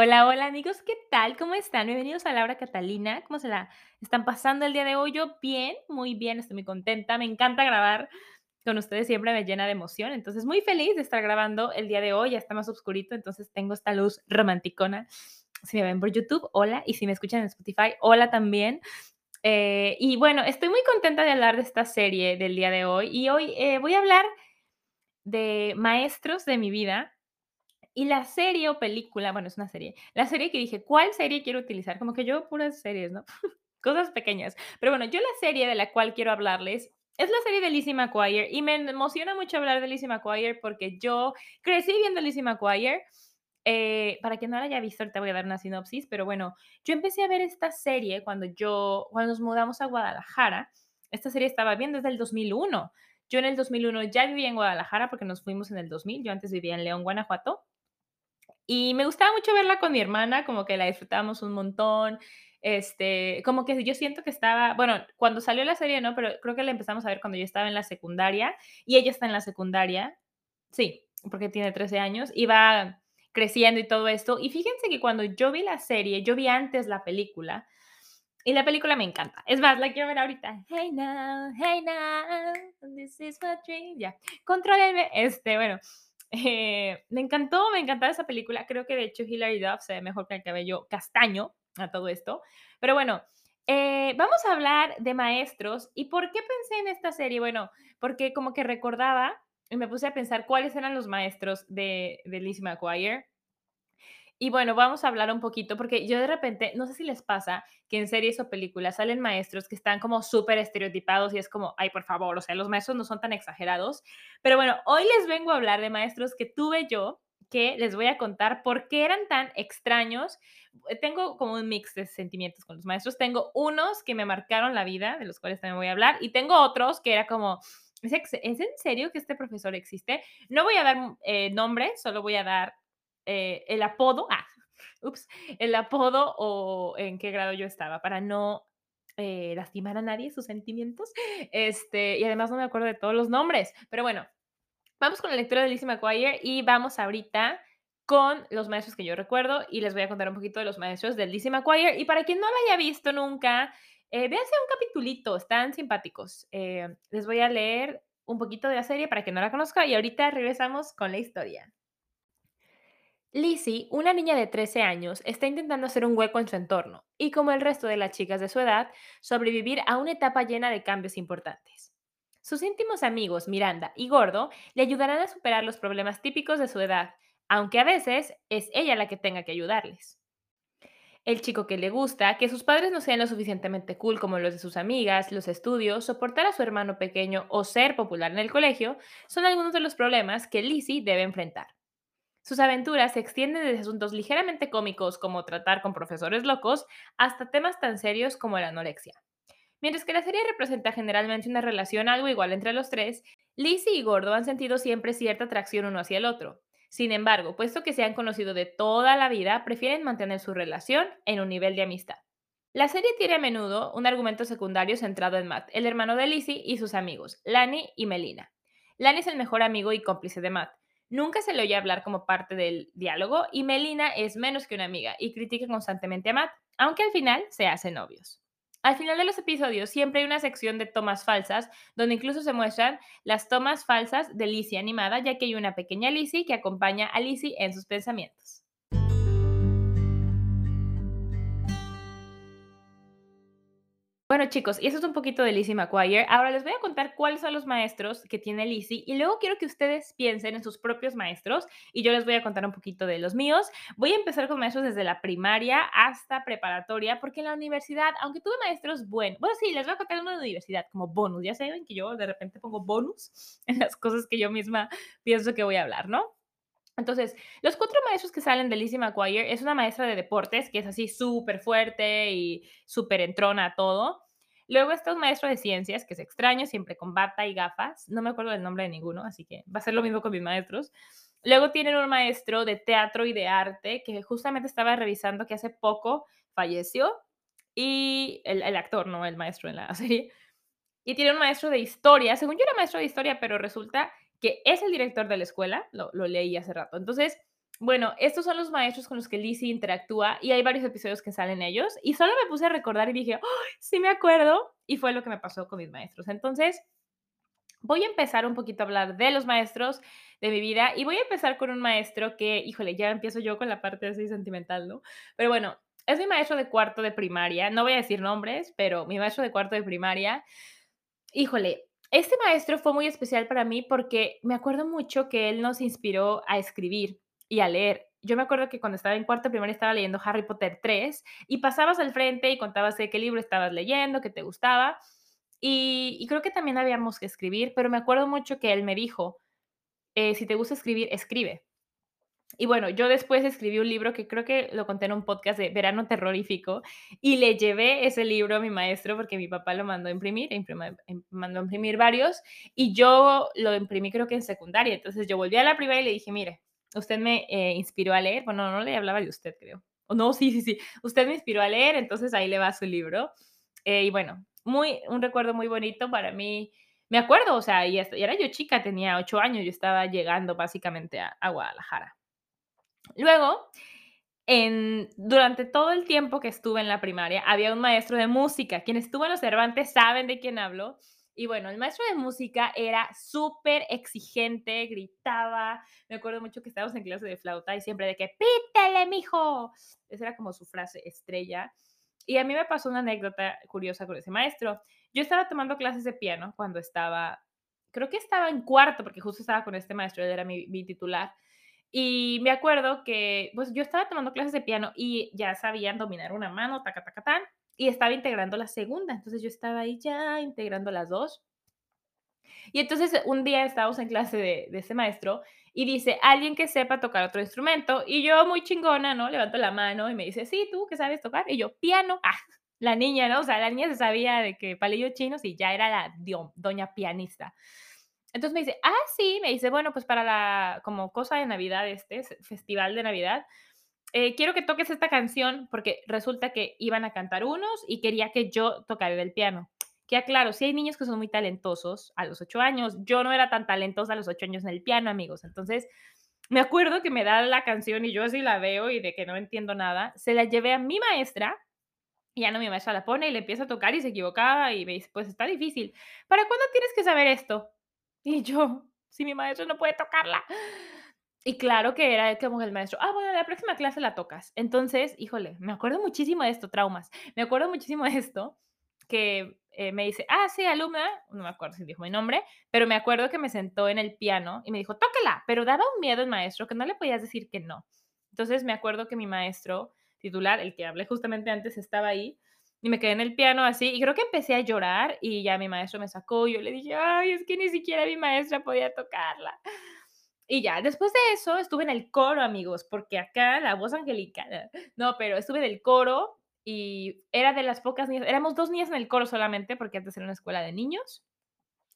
Hola, hola amigos, ¿qué tal? ¿Cómo están? Bienvenidos a Laura Catalina. ¿Cómo se la están pasando el día de hoy? Yo bien, muy bien, estoy muy contenta. Me encanta grabar con ustedes, siempre me llena de emoción. Entonces, muy feliz de estar grabando el día de hoy. Ya está más oscurito, entonces tengo esta luz romanticona. Si me ven por YouTube, hola. Y si me escuchan en Spotify, hola también. Eh, y bueno, estoy muy contenta de hablar de esta serie del día de hoy. Y hoy eh, voy a hablar de maestros de mi vida y la serie o película, bueno, es una serie, la serie que dije, ¿cuál serie quiero utilizar? Como que yo puras series, ¿no? Cosas pequeñas. Pero bueno, yo la serie de la cual quiero hablarles es la serie de Lizzie McGuire y me emociona mucho hablar de Lizzie McGuire porque yo crecí viendo Lizzie McGuire. Eh, para quien no la haya visto, ahorita voy a dar una sinopsis, pero bueno, yo empecé a ver esta serie cuando yo, cuando nos mudamos a Guadalajara. Esta serie estaba bien desde el 2001. Yo en el 2001 ya vivía en Guadalajara porque nos fuimos en el 2000. Yo antes vivía en León, Guanajuato. Y me gustaba mucho verla con mi hermana, como que la disfrutábamos un montón. Este, como que yo siento que estaba, bueno, cuando salió la serie, no, pero creo que la empezamos a ver cuando yo estaba en la secundaria y ella está en la secundaria. Sí, porque tiene 13 años y va creciendo y todo esto. Y fíjense que cuando yo vi la serie, yo vi antes la película y la película me encanta. Es más, la quiero ver ahorita. Hey now, hey now, this is my dream. Ya, controlenme. Este, bueno, eh, me encantó, me encantaba esa película. Creo que de hecho Hilary Duff se ve mejor que el cabello castaño a todo esto. Pero bueno, eh, vamos a hablar de maestros. ¿Y por qué pensé en esta serie? Bueno, porque como que recordaba y me puse a pensar cuáles eran los maestros de, de Lizzie McGuire. Y bueno, vamos a hablar un poquito, porque yo de repente, no sé si les pasa que en series o películas salen maestros que están como súper estereotipados y es como, ay, por favor, o sea, los maestros no son tan exagerados. Pero bueno, hoy les vengo a hablar de maestros que tuve yo, que les voy a contar por qué eran tan extraños. Eh, tengo como un mix de sentimientos con los maestros. Tengo unos que me marcaron la vida, de los cuales también voy a hablar, y tengo otros que era como, ¿es, en serio que este profesor existe? No voy a dar eh, nombre, solo voy a dar eh, el apodo, ah, ups, el apodo o en qué grado yo estaba, para no eh, lastimar a nadie sus sentimientos. Este, y además no me acuerdo de todos los nombres, pero bueno, vamos con la lectura de Lizzie McGuire y vamos ahorita con los maestros que yo recuerdo y les voy a contar un poquito de los maestros de Lizzie McGuire. Y para quien no la haya visto nunca, eh, un capitulito, están simpáticos. les voy a leer un poquito de la serie para quien no la conozca y ahorita regresamos con la historia. Lizzie, una niña de 13 años, está intentando hacer un hueco en su entorno y, como el resto de las chicas de su edad, sobrevivir a una etapa llena de cambios importantes. Sus íntimos amigos, Miranda y Gordo, le ayudarán a superar los problemas típicos de su edad, aunque a veces es ella la que tenga que ayudarles. El chico que le gusta, que sus padres no sean lo suficientemente cool como los de sus amigas, los estudios, soportar a su hermano pequeño o ser popular en el colegio, son algunos de los problemas que Lizzie debe enfrentar. Sus aventuras se extienden desde asuntos ligeramente cómicos como tratar con profesores locos hasta temas tan serios como la anorexia. Mientras que la serie representa generalmente una relación algo igual entre los tres, Lizzie y Gordo han sentido siempre cierta atracción uno hacia el otro. Sin embargo, puesto que se han conocido de toda la vida, prefieren mantener su relación en un nivel de amistad. La serie tiene a menudo un argumento secundario centrado en Matt, el hermano de Lizzie y sus amigos, Lani y Melina. Lani es el mejor amigo y cómplice de Matt, Nunca se le oye hablar como parte del diálogo y Melina es menos que una amiga y critica constantemente a Matt, aunque al final se hacen novios. Al final de los episodios siempre hay una sección de tomas falsas, donde incluso se muestran las tomas falsas de Lizzie animada, ya que hay una pequeña Lizzie que acompaña a Lizzie en sus pensamientos. Bueno, chicos, y eso es un poquito de Lizzie McGuire. Ahora les voy a contar cuáles son los maestros que tiene Lizzie y luego quiero que ustedes piensen en sus propios maestros y yo les voy a contar un poquito de los míos. Voy a empezar con maestros desde la primaria hasta preparatoria porque en la universidad, aunque tuve maestros buenos, bueno, sí, les voy a contar uno de universidad como bonus. Ya saben que yo de repente pongo bonus en las cosas que yo misma pienso que voy a hablar, ¿no? Entonces, los cuatro maestros que salen de Lizzie McGuire es una maestra de deportes que es así súper fuerte y súper entrona a todo. Luego está un maestro de ciencias, que es extraño, siempre con bata y gafas. No me acuerdo del nombre de ninguno, así que va a ser lo mismo con mis maestros. Luego tienen un maestro de teatro y de arte, que justamente estaba revisando que hace poco falleció. Y el, el actor, no el maestro en la serie. Y tiene un maestro de historia. Según yo era maestro de historia, pero resulta que es el director de la escuela, lo, leí hace rato. Entonces, bueno, estos son los maestros con los que Lizzie interactúa y hay varios episodios que salen ellos y solo me puse a recordar y dije, sí me acuerdo y fue lo que me pasó con mis maestros. Entonces, voy a empezar un poquito a hablar de los maestros de mi vida y voy a empezar con un maestro que, híjole, ya empiezo yo con la parte así sentimental, ¿no? Pero bueno, es mi maestro de cuarto de primaria, no voy a decir nombres, pero mi maestro de cuarto de primaria, híjole, este maestro fue muy especial para mí porque me acuerdo mucho que él nos inspiró a escribir y a leer. Yo me acuerdo que cuando estaba en cuarto primaria estaba leyendo Harry Potter 3 y pasabas al frente y contabas de qué libro estabas leyendo, qué te gustaba. Y, y creo que también habíamos que escribir, pero me acuerdo mucho que él me dijo, eh, si te gusta escribir, escribe. Y bueno, yo después escribí un libro que creo que lo conté en un podcast de Verano Terrorífico y le llevé ese libro a mi maestro porque mi papá lo mandó a imprimir, em, mandó a imprimir varios y yo lo imprimí creo que en secundaria. Entonces yo volví a la privada y le dije, mire, usted me eh, inspiró a leer. Bueno, no le hablaba de usted, creo. O no, sí, sí, sí. Usted me inspiró a leer, entonces ahí le va su libro. Eh, y bueno, muy, un recuerdo muy bonito para mí. Me acuerdo, o sea, y, era yo chica, tenía ocho años, yo estaba llegando básicamente a Guadalajara. Luego, en, durante todo el tiempo que estuve en la primaria, había un maestro de música. Quienes estuvo en los Cervantes saben de quién hablo. Y bueno, el maestro de música era súper exigente, gritaba. Me acuerdo mucho que estábamos en clase de flauta y siempre de que, pítele, mijo. Esa era como su frase estrella. Y a mí me pasó una anécdota curiosa con ese maestro. Yo estaba tomando clases de piano cuando estaba, creo que estaba en cuarto, porque justo estaba con este maestro, él era mi, mi titular. Y me acuerdo que, pues yo estaba tomando clases de piano y ya sabían dominar una mano, taca, y estaba integrando la segunda. Entonces yo estaba ahí ya integrando las dos. Y entonces un día estábamos en clase de, de ese maestro y dice, alguien que sepa tocar otro instrumento. Y yo muy chingona, ¿no? Levanto la mano y me dice, sí, tú, ¿qué sabes tocar? Y yo, piano. Ah, la niña, ¿no? O sea, la niña se sabía de que palillos chinos y ya era la doña pianista. Entonces me dice, ah, sí, me dice, bueno, pues para la, como cosa de Navidad, este festival de Navidad, eh, quiero que toques esta canción porque resulta que iban a cantar unos y quería que yo tocara el piano. Que claro, si hay niños que son muy talentosos a los ocho años, yo no era tan talentosa a los ocho años en el piano, amigos. Entonces, me acuerdo que me da la canción y yo así la veo y de que no entiendo nada, se la llevé a mi maestra y ya no mi maestra la pone y le empieza a tocar y se equivocaba y me dice, pues está difícil. ¿Para cuándo tienes que saber esto? Y yo, si mi maestro no puede tocarla. Y claro que era como el maestro, ah, bueno, la próxima clase la tocas. Entonces, híjole, me acuerdo muchísimo de esto, traumas. Me acuerdo muchísimo de esto, que eh, me dice, ah, sí, alumna, no me acuerdo si dijo mi nombre, pero me acuerdo que me sentó en el piano y me dijo, tócala, pero daba un miedo el maestro que no le podías decir que no. Entonces me acuerdo que mi maestro titular, el que hablé justamente antes, estaba ahí y me quedé en el piano así y creo que empecé a llorar y ya mi maestro me sacó y yo le dije, ay, es que ni siquiera mi maestra podía tocarla. Y ya, después de eso estuve en el coro, amigos, porque acá la voz angelical, no, pero estuve en el coro y era de las pocas niñas, éramos dos niñas en el coro solamente, porque antes era una escuela de niños,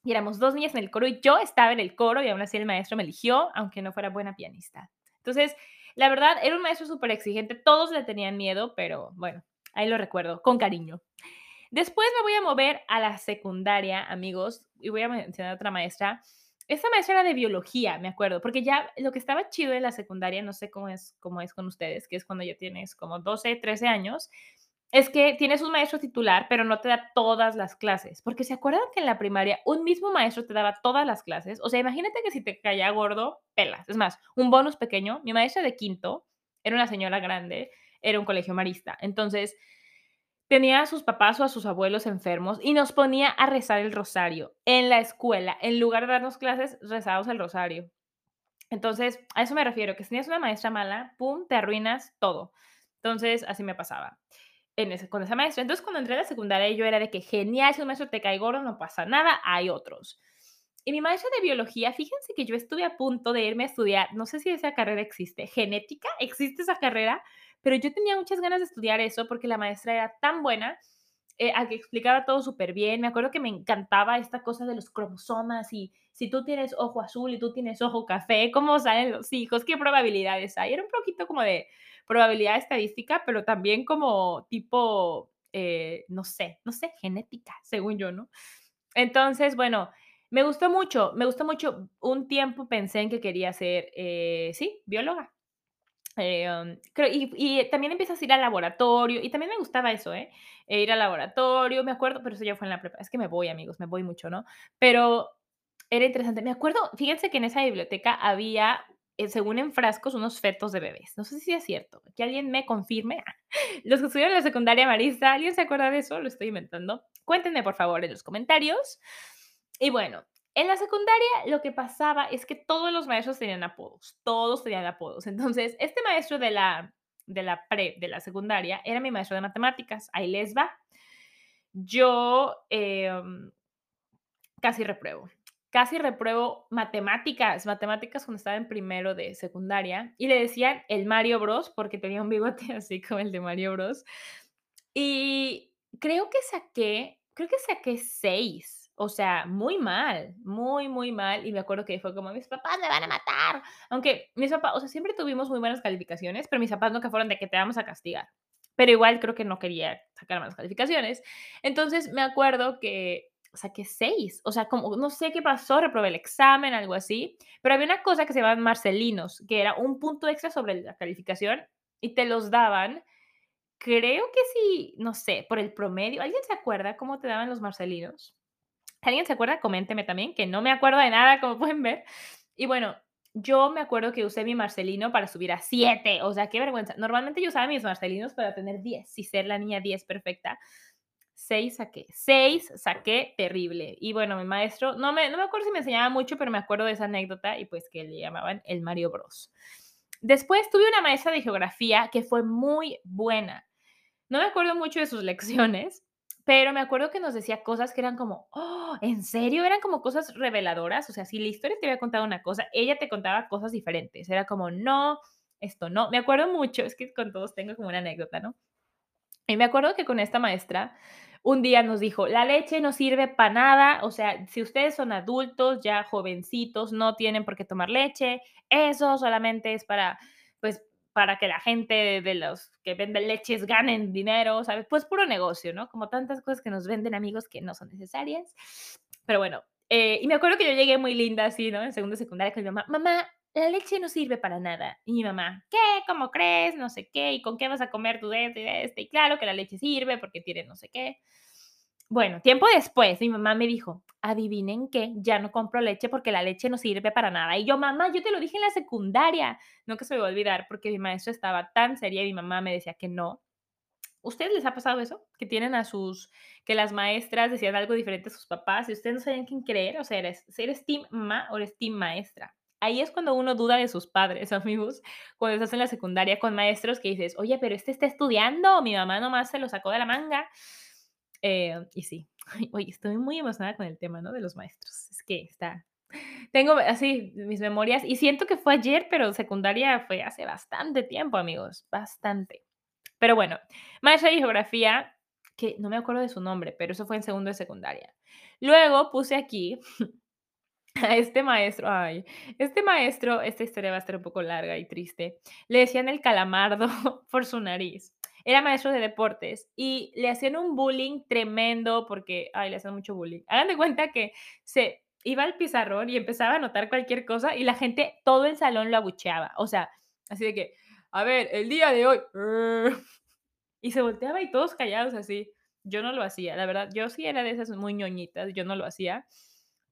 y éramos dos niñas en el coro y yo estaba en el coro y aún así el maestro me eligió, aunque no fuera buena pianista. Entonces, la verdad, era un maestro súper exigente, todos le tenían miedo, pero bueno, Ahí lo recuerdo, con cariño. Después me voy a mover a la secundaria, amigos, y voy a mencionar otra maestra. Esta maestra era de biología, me acuerdo, porque ya lo que estaba chido en la secundaria, no sé cómo es, cómo es con ustedes, que es cuando ya tienes como 12, 13 años, es que tienes un maestro titular, pero no te da todas las clases. Porque se acuerdan que en la primaria un mismo maestro te daba todas las clases. O sea, imagínate que si te caía gordo, pelas. Es más, un bonus pequeño. Mi maestra de quinto era una señora grande era un colegio marista. Entonces, tenía a sus papás o a sus abuelos enfermos y nos ponía a rezar el rosario en la escuela. En lugar de darnos clases, rezábamos el rosario. Entonces, a eso me refiero, que si tienes una maestra mala, pum, te arruinas todo. Entonces, así me pasaba en ese, con esa maestra. Entonces, cuando entré a la secundaria, yo era de que genial, si un maestro te cae gordo, no pasa nada, hay otros. y mi maestra de biología, fíjense que yo estuve a punto de irme a estudiar, no sé si esa carrera existe, genética, existe esa carrera, pero yo tenía muchas ganas de estudiar eso porque la maestra era tan buena, eh, a que explicaba todo súper bien. Me acuerdo que me encantaba esta cosa de los cromosomas y si tú tienes ojo azul y tú tienes ojo café, ¿cómo salen los hijos? ¿Qué probabilidades hay? Era un poquito como de probabilidad estadística, pero también como tipo, eh, no sé, no sé, genética, según yo, ¿no? Entonces, bueno, me gustó mucho, me gustó mucho. Un tiempo pensé en que quería ser, eh, sí, bióloga. Eh, um, y, también empiezas a ir al laboratorio, y también me gustaba eso, ¿eh? E ir al laboratorio, me acuerdo, pero eso ya fue en la prepa. Es que me voy, amigos, me voy mucho, ¿no? Pero era interesante. Me acuerdo, fíjense que en esa biblioteca había, eh, según en frascos, unos fetos de bebés. No sé si es cierto. Que alguien me confirme. Los que estudiaron en la secundaria marista, ¿alguien se acuerda de eso? Lo estoy inventando. Cuéntenme, por favor, en los comentarios. Y bueno, en la secundaria lo que pasaba es que todos los maestros tenían apodos, todos tenían apodos. Entonces, este maestro de la, de la pre, de la secundaria, era mi maestro de matemáticas. Ahí les va. Yo em, casi repruebo. Casi repruebo matemáticas, matemáticas cuando estaba en primero de secundaria. Y le decían el Mario Bros porque tenía un bigote así como el de Mario Bros. Y creo que saqué, creo que saqué seis o sea, muy mal, muy, muy mal. Y me acuerdo que fue como, mis papás me van a matar. Aunque mis papás, o sea, siempre tuvimos muy buenas calificaciones, pero mis papás nunca fueron de que te vamos a castigar. Pero igual creo que no quería sacar más calificaciones. Entonces me acuerdo que saqué seis. O sea, como no sé qué pasó, reprobé el examen, algo así. Pero había una cosa que se llamaban marcelinos, que era un punto extra sobre la calificación y te los daban. Creo que sí, no sé, por el promedio. ¿Alguien se acuerda cómo te daban los marcelinos? ¿Alguien se acuerda? Coménteme también, que no me acuerdo de nada, como pueden ver. Y bueno, yo me acuerdo que usé mi Marcelino para subir a 7, o sea, qué vergüenza. Normalmente yo usaba mis Marcelinos para tener 10 y ser la niña 10 perfecta. 6 saqué, 6 saqué terrible. Y bueno, mi maestro, no me, no me acuerdo si me enseñaba mucho, pero me acuerdo de esa anécdota y pues que le llamaban el Mario Bros. Después tuve una maestra de geografía que fue muy buena. No me acuerdo mucho de sus lecciones, pero me acuerdo que nos decía cosas que eran como, oh, ¿en serio? Eran como cosas reveladoras. O sea, si la historia te había contado una cosa, ella te contaba cosas diferentes. Era como, no, esto no. Me acuerdo mucho, es que con todos tengo como una anécdota, ¿no? Y me acuerdo que con esta maestra, un día nos dijo, la leche no sirve para nada, o sea, si ustedes son adultos, ya jovencitos, no tienen por qué tomar leche, eso solamente es para, para que la gente de los que venden leches ganen dinero, ¿sabes? Pues puro negocio, ¿no? Como tantas cosas que nos venden amigos que no son necesarias. Pero bueno, eh, y me acuerdo que yo llegué muy linda así, ¿no? En segundo secundaria con mi mamá, mamá, la leche no sirve para nada. Y mi mamá, ¿qué? ¿Cómo crees? No sé qué. ¿Y con qué vas a comer tu de este y este? Y claro que la leche sirve porque tiene no sé qué. Bueno, tiempo después, mi mamá me dijo, adivinen qué, ya no compro leche porque la leche no sirve para nada. Y yo, mamá, yo te lo dije en la secundaria. Nunca se me va a olvidar porque mi maestra estaba tan seria y mi mamá me decía que no. ¿Ustedes les ha pasado eso? Que tienen a sus, que las maestras decían algo diferente a sus papás y ustedes no sabían quién creer. O sea, eres, eres team mamá o eres team maestra. Ahí es cuando uno duda de sus padres, amigos, cuando estás en la secundaria con maestros que dices, oye, pero este está estudiando, mi mamá nomás se lo sacó de la manga. Eh, y sí, estoy muy emocionada con el tema, ¿no? De los maestros. Es que está... Tengo así mis memorias y siento que fue ayer, pero secundaria fue hace bastante tiempo, amigos, bastante. Pero bueno, maestra de geografía, que no me acuerdo de su nombre, pero eso fue en segundo de secundaria. Luego puse aquí a este maestro, ay, este maestro, esta historia va a estar un poco larga y triste, le decían el calamardo por su nariz era maestro de deportes y le hacían un bullying tremendo porque, ay, le hacían mucho bullying. Hagan de cuenta que se iba al pizarrón y empezaba a anotar cualquier cosa y la gente, todo el salón lo abucheaba. O sea, así de que, a ver, el día de hoy. Y se volteaba y todos callados así. Yo no lo hacía, la verdad. Yo sí era de esas muy ñoñitas, yo no lo hacía,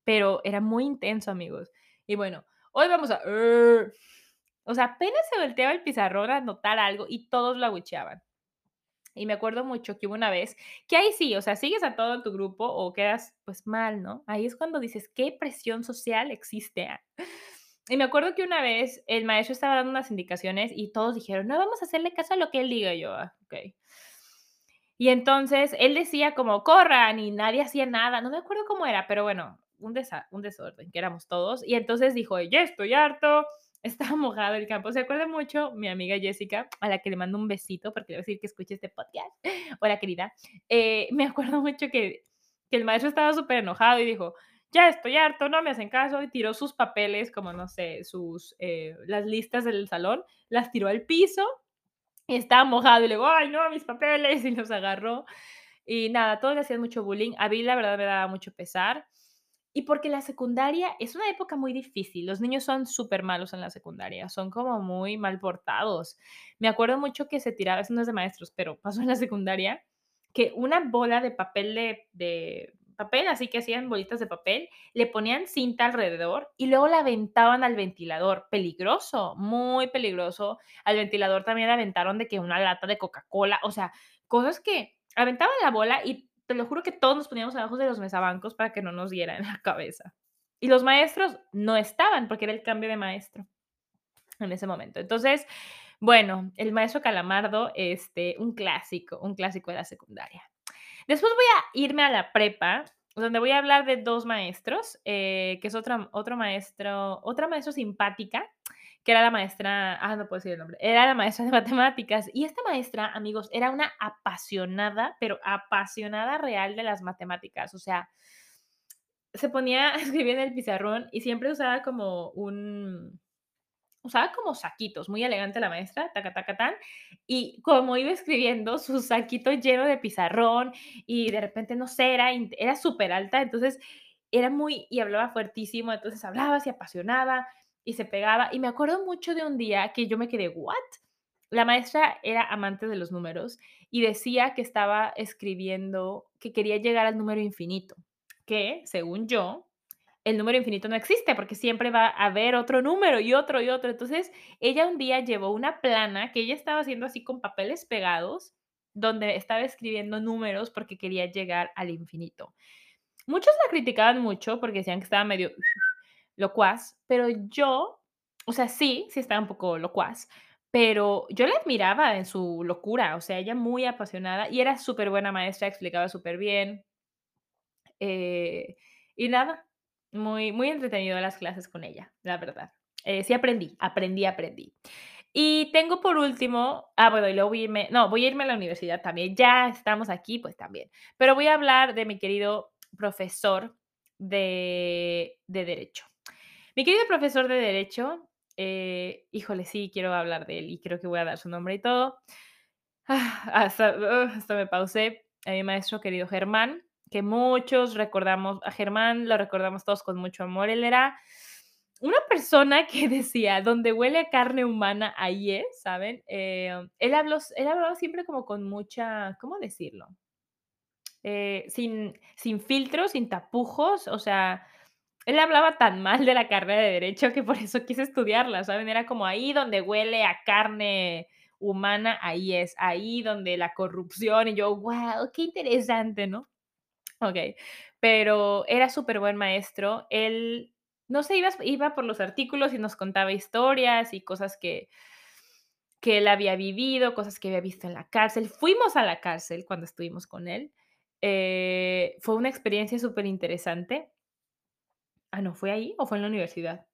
pero era muy intenso, amigos. Y bueno, hoy vamos a... O sea, apenas se volteaba el pizarrón a anotar algo y todos lo abucheaban. Y me acuerdo mucho que hubo una vez, que ahí sí, o sea, sigues a todo tu grupo o quedas pues mal, ¿no? Ahí es cuando dices, ¿qué presión social existe? Ah? Y me acuerdo que una vez el maestro estaba dando unas indicaciones y todos dijeron, no, vamos a hacerle caso a lo que él diga. yo, ah, ok. Y entonces él decía como, corran y nadie hacía nada. No me acuerdo cómo era, pero bueno, un, un desorden, que éramos todos. Y entonces dijo, ya estoy harto, estaba mojado el campo. Se acuerda mucho mi amiga Jessica, a la que le mando un besito, porque le voy a decir que escuche este podcast. Hola, querida. Eh, me acuerdo mucho que, que el maestro estaba súper enojado y dijo, ya estoy harto, no me hacen caso, y tiró sus papeles, como no sé, sus, eh, las listas del salón, las tiró al piso, y estaba mojado, y le digo, ay, no, mis papeles, y los agarró. Y nada, todos le hacían mucho bullying. A mí, la verdad, me daba mucho pesar. Y porque la secundaria es una época muy difícil. Los niños son súper malos en la secundaria, son como muy mal portados. Me acuerdo mucho que se tiraba, eso no es de maestros, pero pasó en la secundaria, que una bola de papel de, papel, así que hacían bolitas de papel, le ponían cinta alrededor y luego la aventaban al ventilador. Peligroso, muy peligroso. Al ventilador también aventaron de que una lata de Coca-Cola, o sea, cosas que aventaban la bola y te lo juro que todos nos poníamos abajo de los mesabancos para que no nos diera en la cabeza. Y los maestros no estaban porque era el cambio de maestro en ese momento. Entonces, bueno, el maestro Calamardo, este, un clásico, un clásico de la secundaria. Después voy a irme a la prepa, donde voy a hablar de dos maestros, eh, que es otro, otro maestro, otra maestra simpática, que era la maestra, ah, no puedo decir el nombre, era la maestra de matemáticas. Y esta maestra, amigos, era una apasionada, pero apasionada real de las matemáticas. O sea, se ponía a escribir en el pizarrón y siempre usaba como un, usaba como saquitos, muy elegante la maestra, taca, tan, y como iba escribiendo, su saquito lleno de pizarrón, y de repente, no sé, era, era súper alta, entonces era muy, y hablaba fuertísimo, entonces hablaba, se apasionaba, y se pegaba. Y me acuerdo mucho de un día que yo me quedé, ¿what? La maestra era amante de los números y decía que estaba escribiendo que quería llegar al número infinito, que según yo, el número infinito no existe porque siempre va a haber otro número y otro y otro. Entonces, ella un día llevó una plana que ella estaba haciendo así con papeles pegados, donde estaba escribiendo números porque quería llegar al infinito. Muchos la criticaban mucho porque decían que estaba medio locuaz, pero yo, o sea, sí, sí estaba un poco locuaz, pero yo la admiraba en su locura, o sea, ella muy apasionada y era súper buena maestra, explicaba súper bien. Eh, y nada, muy, muy entretenido las clases con ella, la verdad. Eh, sí aprendí, aprendí, aprendí. Y tengo por último, ah, bueno, y luego voy a irme, no, voy a irme a la universidad también, ya estamos aquí, pues también, pero voy a hablar de mi querido profesor de, de Derecho. Mi querido profesor de Derecho, eh, híjole, sí, quiero hablar de él y creo que voy a dar su nombre y todo. Ah, hasta, hasta me pausé. A mi maestro querido Germán, que muchos recordamos, a Germán lo recordamos todos con mucho amor. Él era una persona que decía, donde huele a carne humana, ahí es, ¿saben? Eh, él, habló, él hablaba siempre como con mucha, ¿cómo decirlo? Eh, sin, sin filtros, sin tapujos, o sea, él hablaba tan mal de la carrera de derecho que por eso quise estudiarla, ¿saben? Era como ahí donde huele a carne humana, ahí es, ahí donde la corrupción y yo, wow, qué interesante, ¿no? Ok, pero era súper buen maestro. Él, no sé, iba, iba por los artículos y nos contaba historias y cosas que, que él había vivido, cosas que había visto en la cárcel. Fuimos a la cárcel cuando estuvimos con él. Eh, fue una experiencia súper interesante. Ah, no, ¿fue ahí o fue en la universidad?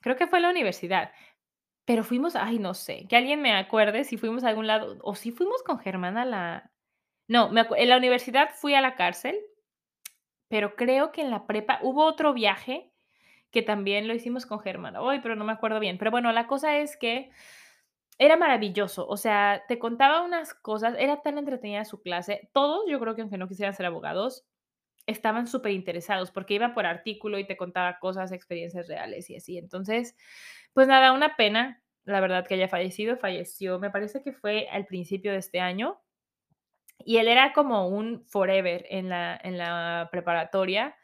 Creo que fue en la universidad. Pero fuimos, ay, no sé, que alguien me acuerde si fuimos a algún lado o si fuimos con Germán a la no, me en la universidad fui a la cárcel, pero creo que en la prepa hubo otro viaje que también lo hicimos con Germán. Ay, pero no me acuerdo bien. Pero bueno, la cosa es que era maravilloso, o sea, te contaba unas cosas, era tan entretenida su clase. Todos, yo creo que aunque no quisieran ser abogados, estaban súper interesados porque iba por artículo y te contaba cosas, experiencias reales y así. Entonces, pues nada, una pena, la verdad, que haya fallecido. Falleció, me parece que fue al principio de este año. Y él era como un forever en la, en la preparatoria.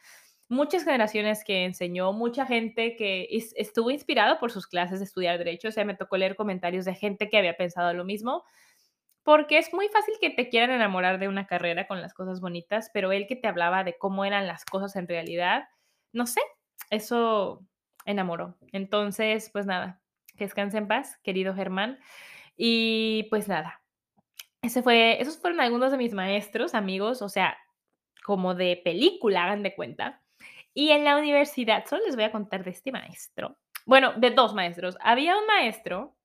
Muchas generaciones que enseñó, mucha gente que estuvo inspirado por sus clases de estudiar derecho. O sea, me tocó leer comentarios de gente que había pensado lo mismo porque es muy fácil que te quieran enamorar de una carrera con las cosas bonitas, pero él que te hablaba de cómo eran las cosas en realidad, no sé, eso enamoró. Entonces, pues nada, que descanse en paz, querido Germán. Y pues nada, ese fue, esos fueron algunos de mis maestros, amigos, o sea, como de película, hagan de cuenta. Y en la universidad, solo les voy a contar de este maestro. Bueno, de dos maestros. Había un maestro,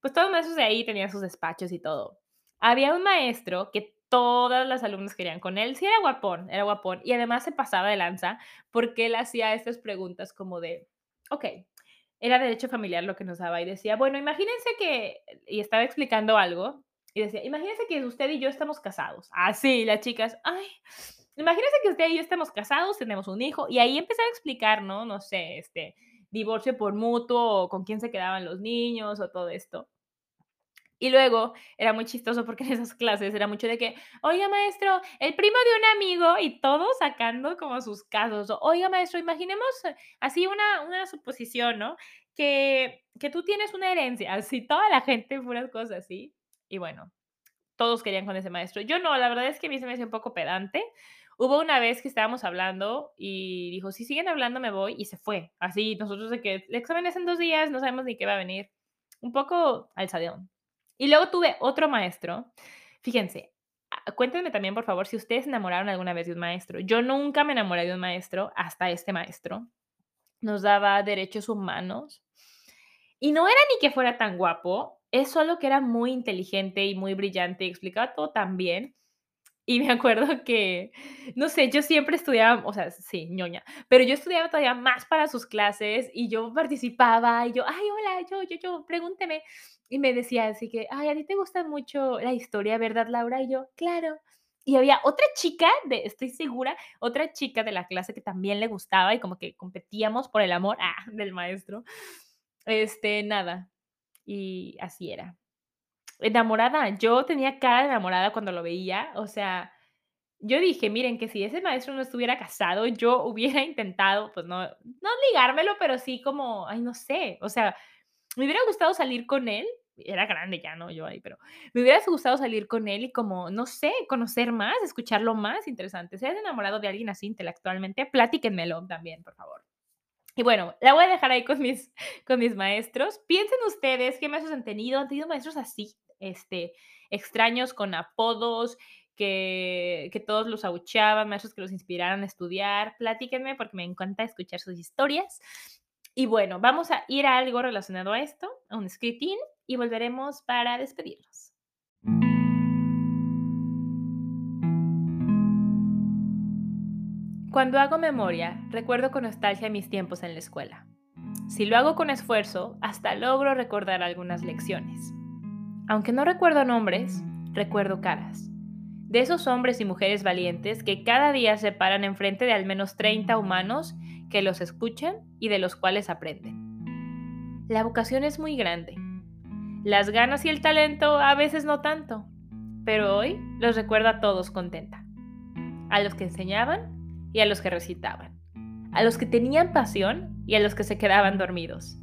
pues todos los maestros de ahí tenían sus despachos y todo. Había un maestro que todas las alumnas querían con él. Sí, era guapón, era guapón. Y además se pasaba de lanza porque él hacía estas preguntas como de, ok, era derecho familiar lo que nos daba y decía, bueno, imagínense que, y estaba explicando algo, y decía, imagínense que usted y yo estamos casados. Así, las chicas, ay, imagínense que usted y yo estamos casados, tenemos un hijo, y ahí empezaba a explicar, ¿no? No sé, este, divorcio por mutuo, o con quién se quedaban los niños, o todo esto. Y luego era muy chistoso porque en esas clases era mucho de que, oiga maestro, el primo de un amigo y todos sacando como sus casos. Oiga maestro, imaginemos así una, una suposición, ¿no? Que, que tú tienes una herencia, así toda la gente, puras cosas así. Y bueno, todos querían con ese maestro. Yo no, la verdad es que a mí se me hacía un poco pedante. Hubo una vez que estábamos hablando y dijo, si siguen hablando me voy y se fue. Así, nosotros de que el examen es en dos días, no sabemos ni qué va a venir. Un poco al salón. Y luego tuve otro maestro. Fíjense, ah, cuéntenme también, por favor, si ustedes se enamoraron alguna vez de un maestro. Yo nunca me enamoré de un maestro hasta este maestro. Nos daba derechos humanos. Y no era ni que fuera tan guapo, es solo que era muy inteligente y muy brillante y explicaba todo tan bien y me acuerdo que, no sé, yo siempre estudiaba, o sea, sí, ñoña, pero yo estudiaba todavía más para sus clases y yo participaba y yo, ay, hola, yo, yo, yo, pregúnteme. Y me decía así que, ay, a ti te gusta mucho la historia, ¿verdad, Laura? Y yo, claro. Y había otra chica, de, estoy segura, otra chica de la clase que también le gustaba y como que competíamos por el amor ah, del maestro. Este, nada. Y así era enamorada. Yo tenía cara de enamorada cuando lo veía. O sea, yo dije, miren, que si ese maestro no estuviera casado, yo hubiera intentado, pues no, no ligármelo, pero sí como, ay, no sé. O sea, me hubiera gustado salir con él. Era grande ya, ¿no? Yo ahí, pero me hubiera gustado salir con él y como, no sé, conocer más, escucharlo más interesante. Si eres enamorado de alguien así intelectualmente, platíquenmelo también, por favor. Y bueno, la voy a dejar ahí con mis, con mis maestros. Piensen ustedes qué maestros han tenido. ¿Han tenido maestros así? este, extraños con apodos, que, que, todos los abucheaban, maestros que los inspiraran a estudiar. Platíquenme porque me encanta escuchar sus historias. Y bueno, vamos a ir a algo relacionado a esto, a un scripting, y volveremos para despedirnos. Cuando hago memoria, recuerdo con nostalgia mis tiempos en la escuela. Si lo hago con esfuerzo, hasta logro recordar algunas lecciones. Aunque no recuerdo nombres, recuerdo caras. De esos hombres y mujeres valientes que cada día se paran enfrente de al menos 30 humanos que los escuchan y de los cuales aprenden. La vocación es muy grande. Las ganas y el talento a veces no tanto, pero hoy los recuerdo a todos contenta. A los que enseñaban y a los que recitaban. A los que tenían pasión y a los que se quedaban dormidos.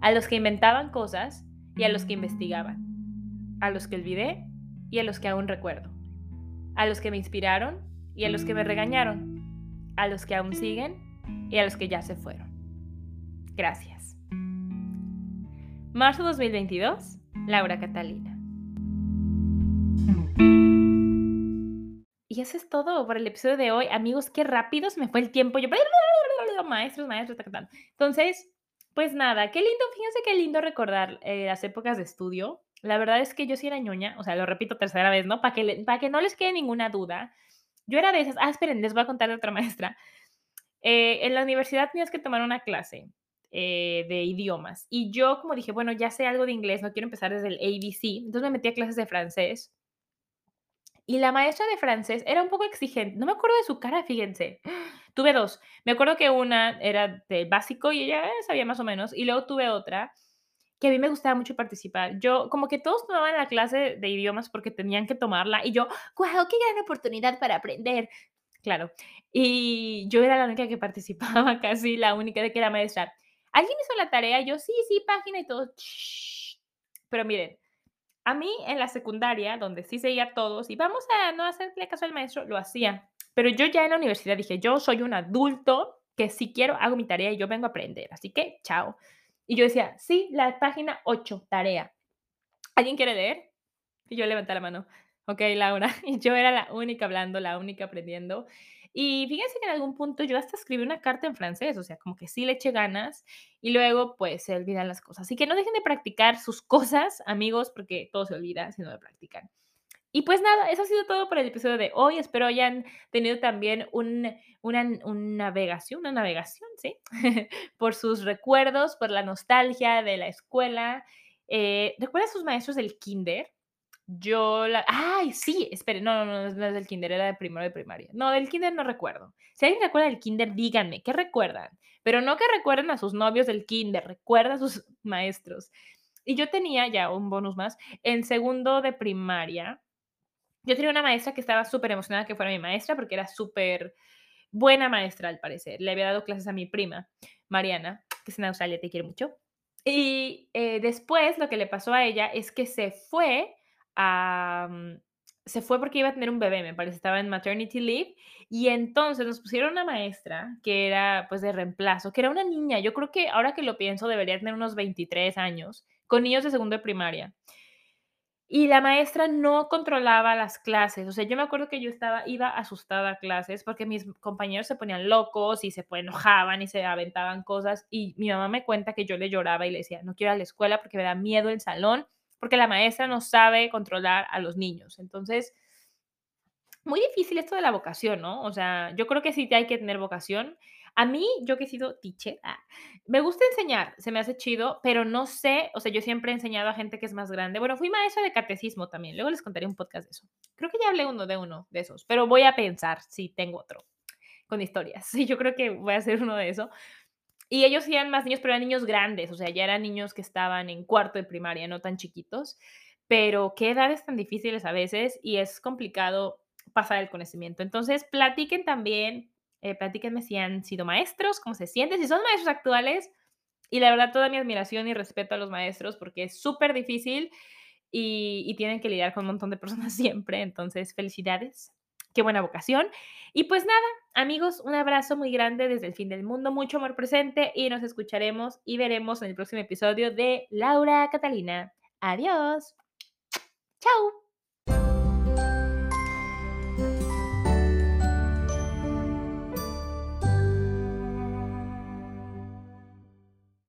A los que inventaban cosas y a los que investigaban a los que olvidé y a los que aún recuerdo, a los que me inspiraron y a los que me regañaron, a los que aún siguen y a los que ya se fueron. Gracias. Marzo 2022, Laura Catalina. Y eso es todo por el episodio de hoy. Amigos, qué rápido se me fue el tiempo. Yo, maestros, maestros, entonces, pues nada, qué lindo, fíjense qué lindo recordar eh, las épocas de estudio. La verdad es que yo sí era ñoña, o sea, lo repito tercera vez, ¿no? Para que, que no les quede ninguna duda. Yo era de esas, ah, esperen, les voy a contar de otra maestra. Eh, en la universidad tenías que tomar una clase eh, de idiomas y yo como dije, bueno, ya sé algo de inglés, no quiero empezar desde el ABC, entonces me metí a clases de francés. Y la maestra de francés era un poco exigente, no me acuerdo de su cara, fíjense. Tuve dos. Me acuerdo que una era de básico y ella sabía más o menos, y luego tuve otra que a mí me gustaba mucho participar. Yo, como que todos tomaban la clase de idiomas porque tenían que tomarla y yo, ¡guau, qué gran oportunidad para aprender! Claro. Y yo era la única que participaba, casi la única de que la maestra. ¿Alguien hizo la tarea? Yo, sí, sí, página y todo. Pero miren, a mí en la secundaria, donde sí seguía todos, y vamos a no hacerle caso al maestro, lo hacía. Pero yo ya en la universidad dije, yo soy un adulto que si quiero hago mi tarea y yo vengo a aprender. Así que, chao. Y yo decía, sí, la página 8, tarea. ¿Alguien quiere leer? Y yo levanté la mano. Ok, Laura. Y yo era la única hablando, la única aprendiendo. Y fíjense que en algún punto yo hasta escribí una carta en francés, o sea, como que sí le eché ganas y luego pues se olvidan las cosas. Así que no dejen de practicar sus cosas, amigos, porque todo se olvida si no lo practican. Y pues nada, eso ha sido todo por el episodio de hoy. Espero hayan tenido también un, una, navegación, una navegación, ¿sí? por sus recuerdos, por la nostalgia de la escuela. Eh, ¿Recuerdan sus maestros del kinder? Yo la. ¡Ay, sí! Espere, no, no, no, no es del kinder, era de primero de primaria. No, del kinder no recuerdo. Si alguien recuerda del kinder, díganme, ¿qué recuerdan? Pero no que recuerden a sus novios del kinder, recuerda a sus maestros. Y yo tenía ya un bonus más. En segundo de primaria, yo tenía una maestra que estaba súper emocionada que fuera mi maestra porque era súper buena maestra, al parecer. Le había dado clases a mi prima, Mariana, que es en Australia, te quiere mucho. Y eh, después lo que le pasó a ella es que se fue Mm, se fue porque iba a tener un bebé, me parece, estaba en maternity leave, y entonces nos pusieron una maestra que era pues de reemplazo, que era una niña, yo creo que ahora que lo pienso debería tener unos 23 años, con niños de segundo de primaria. Y la maestra no controlaba las clases, o sea, yo me acuerdo que yo estaba, iba asustada a clases porque mis compañeros se ponían locos y se enojaban y se aventaban cosas y mi mamá me cuenta que yo le lloraba y le decía, no quiero ir a la escuela porque me da miedo el salón porque la maestra no sabe controlar a los niños. Entonces, muy difícil esto de la vocación, ¿no? O sea, yo creo que sí hay que tener vocación. A mí, yo que he sido teacher, ah, me gusta enseñar, se me hace chido, pero no sé, o sea, yo siempre he enseñado a gente que es más grande. Bueno, fui maestra de catecismo también, luego les contaré un podcast de eso. Creo que ya hablé uno de uno de esos, pero voy a pensar si tengo otro con historias. Sí, yo creo que voy a hacer uno de eso. Y ellos eran más niños, pero eran niños grandes, o sea, ya eran niños que estaban en cuarto de primaria, no tan chiquitos. Pero qué edades tan difíciles a veces y es complicado pasar el conocimiento. Entonces, platiquen también, eh, platíquenme si han sido maestros, cómo se sienten, si son maestros actuales. Y la verdad, toda mi admiración y respeto a los maestros porque es súper difícil y, y tienen que lidiar con un montón de personas siempre. Entonces, felicidades qué buena vocación. Y pues nada, amigos, un abrazo muy grande desde el fin del mundo, mucho amor presente y nos escucharemos y veremos en el próximo episodio de Laura Catalina. Adiós. Chao.